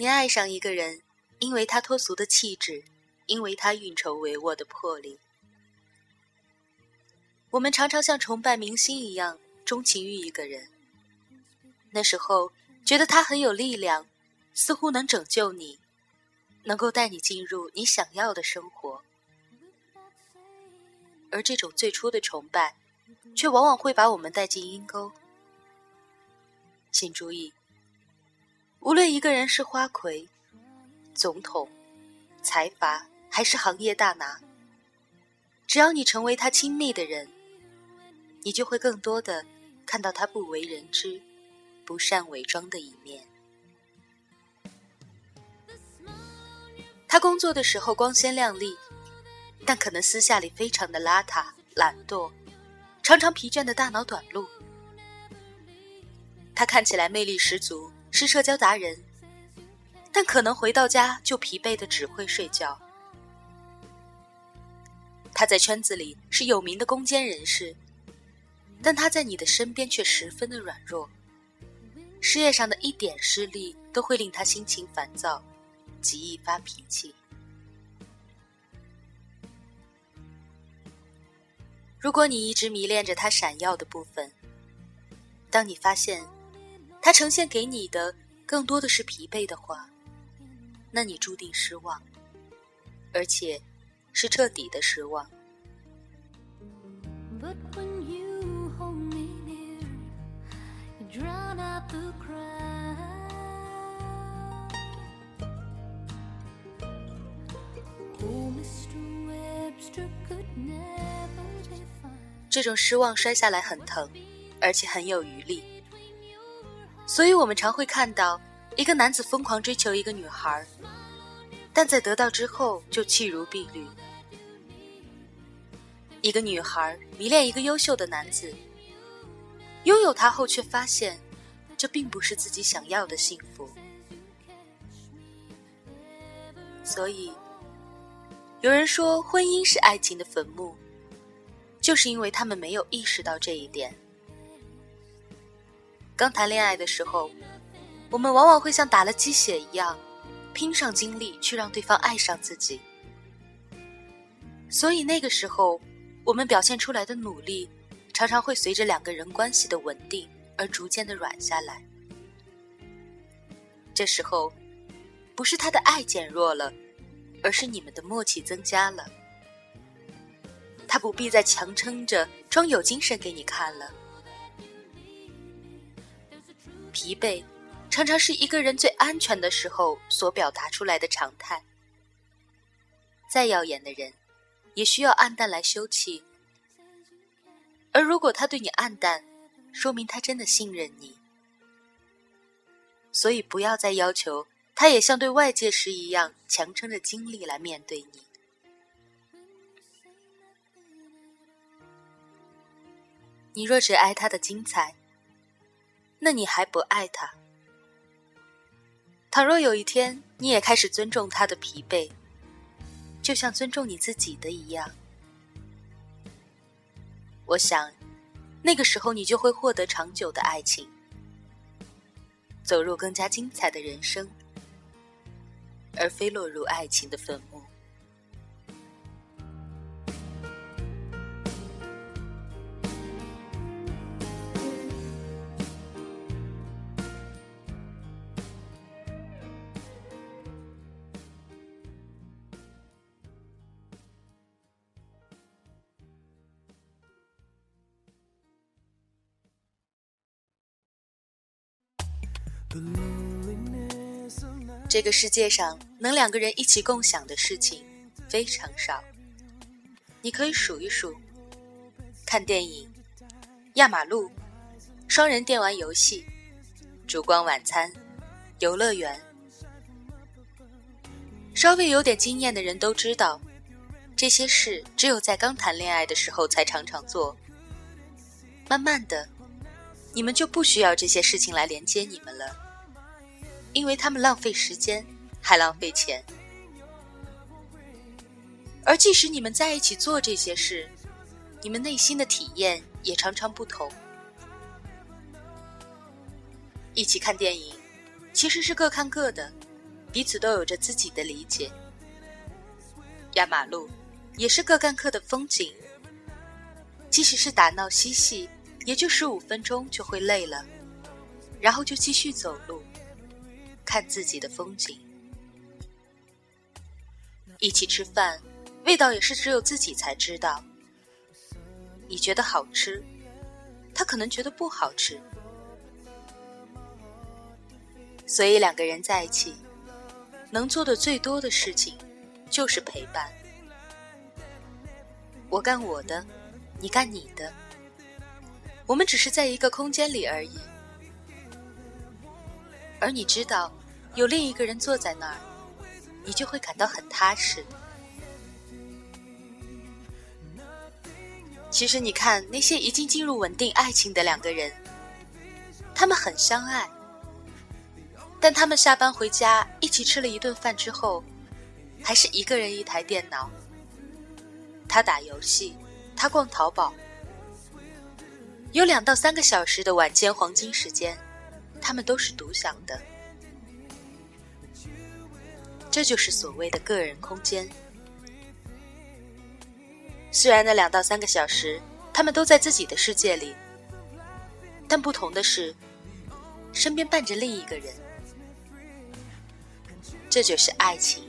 你爱上一个人，因为他脱俗的气质，因为他运筹帷幄的魄力。我们常常像崇拜明星一样钟情于一个人。那时候觉得他很有力量，似乎能拯救你，能够带你进入你想要的生活。而这种最初的崇拜，却往往会把我们带进阴沟。请注意。无论一个人是花魁、总统、财阀，还是行业大拿，只要你成为他亲密的人，你就会更多的看到他不为人知、不善伪装的一面。他工作的时候光鲜亮丽，但可能私下里非常的邋遢、懒惰，常常疲倦的大脑短路。他看起来魅力十足。是社交达人，但可能回到家就疲惫的只会睡觉。他在圈子里是有名的攻坚人士，但他在你的身边却十分的软弱。事业上的一点失利都会令他心情烦躁，极易发脾气。如果你一直迷恋着他闪耀的部分，当你发现。他呈现给你的更多的是疲惫的话，那你注定失望，而且是彻底的失望。这种失望摔下来很疼，而且很有余力。所以我们常会看到一个男子疯狂追求一个女孩，但在得到之后就弃如敝履；一个女孩迷恋一个优秀的男子，拥有他后却发现这并不是自己想要的幸福。所以，有人说婚姻是爱情的坟墓，就是因为他们没有意识到这一点。刚谈恋爱的时候，我们往往会像打了鸡血一样，拼上精力去让对方爱上自己。所以那个时候，我们表现出来的努力，常常会随着两个人关系的稳定而逐渐的软下来。这时候，不是他的爱减弱了，而是你们的默契增加了。他不必再强撑着装有精神给你看了。疲惫，常常是一个人最安全的时候所表达出来的常态。再耀眼的人，也需要暗淡来休憩。而如果他对你暗淡，说明他真的信任你。所以不要再要求他也像对外界时一样强撑着精力来面对你。你若只爱他的精彩。那你还不爱他？倘若有一天你也开始尊重他的疲惫，就像尊重你自己的一样，我想，那个时候你就会获得长久的爱情，走入更加精彩的人生，而非落入爱情的坟墓。这个世界上能两个人一起共享的事情非常少，你可以数一数：看电影、压马路、双人电玩游戏、烛光晚餐、游乐园。稍微有点经验的人都知道，这些事只有在刚谈恋爱的时候才常常做。慢慢的。你们就不需要这些事情来连接你们了，因为他们浪费时间，还浪费钱。而即使你们在一起做这些事，你们内心的体验也常常不同。一起看电影，其实是各看各的，彼此都有着自己的理解。压马路也是各干各的风景，即使是打闹嬉戏，也就十五分钟就会累了，然后就继续走路，看自己的风景。一起吃饭，味道也是只有自己才知道。你觉得好吃，他可能觉得不好吃。所以两个人在一起，能做的最多的事情就是陪伴。我干我的，你干你的，我们只是在一个空间里而已。而你知道，有另一个人坐在那儿，你就会感到很踏实。其实你看那些已经进入稳定爱情的两个人，他们很相爱。但他们下班回家一起吃了一顿饭之后，还是一个人一台电脑。他打游戏，他逛淘宝。有两到三个小时的晚间黄金时间，他们都是独享的。这就是所谓的个人空间。虽然那两到三个小时，他们都在自己的世界里，但不同的是，身边伴着另一个人。这就是爱情，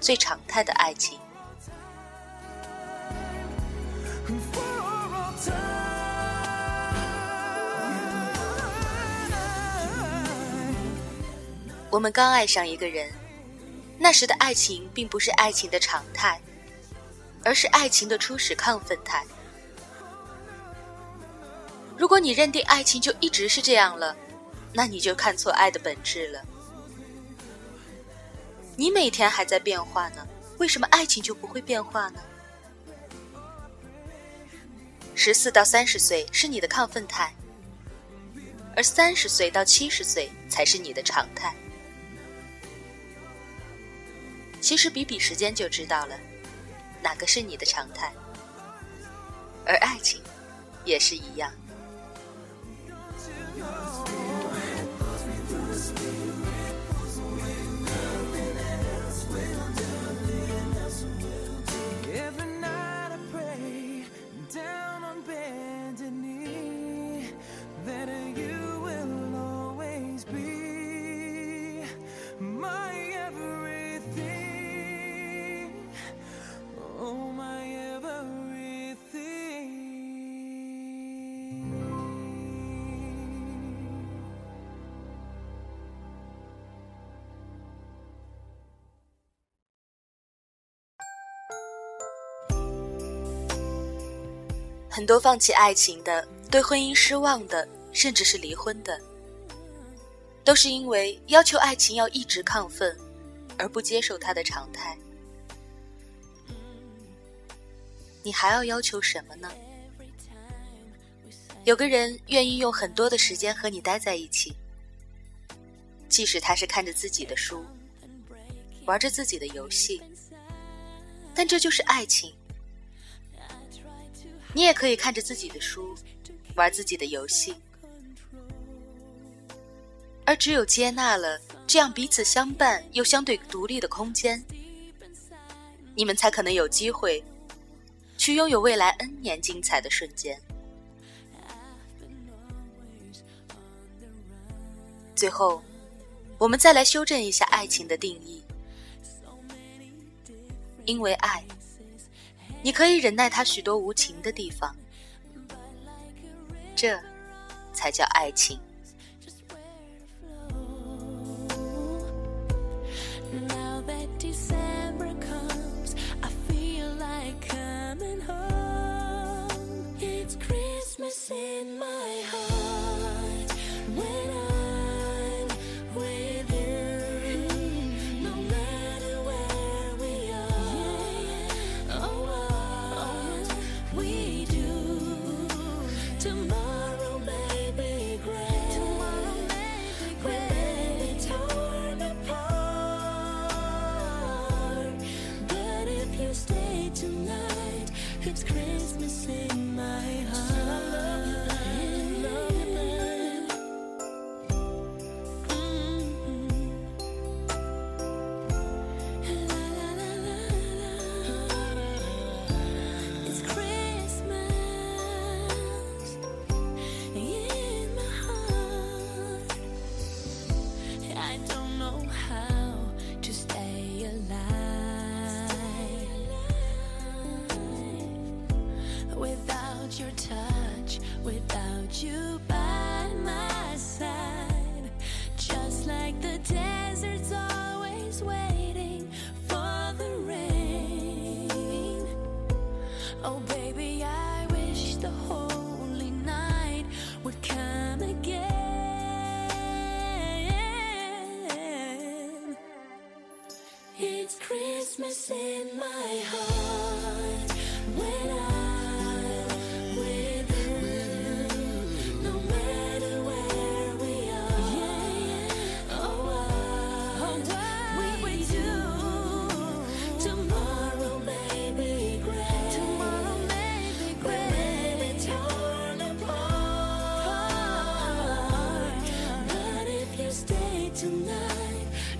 最常态的爱情。我们刚爱上一个人，那时的爱情并不是爱情的常态，而是爱情的初始亢奋态。如果你认定爱情就一直是这样了，那你就看错爱的本质了。你每天还在变化呢，为什么爱情就不会变化呢？十四到三十岁是你的亢奋态，而三十岁到七十岁才是你的常态。其实比比时间就知道了，哪个是你的常态。而爱情，也是一样。很多放弃爱情的、对婚姻失望的，甚至是离婚的，都是因为要求爱情要一直亢奋，而不接受它的常态。你还要要求什么呢？有个人愿意用很多的时间和你待在一起，即使他是看着自己的书，玩着自己的游戏，但这就是爱情。你也可以看着自己的书，玩自己的游戏，而只有接纳了这样彼此相伴又相对独立的空间，你们才可能有机会去拥有未来 N 年精彩的瞬间。最后，我们再来修正一下爱情的定义，因为爱。你可以忍耐他许多无情的地方，这才叫爱情。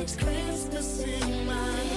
It's Christmas in my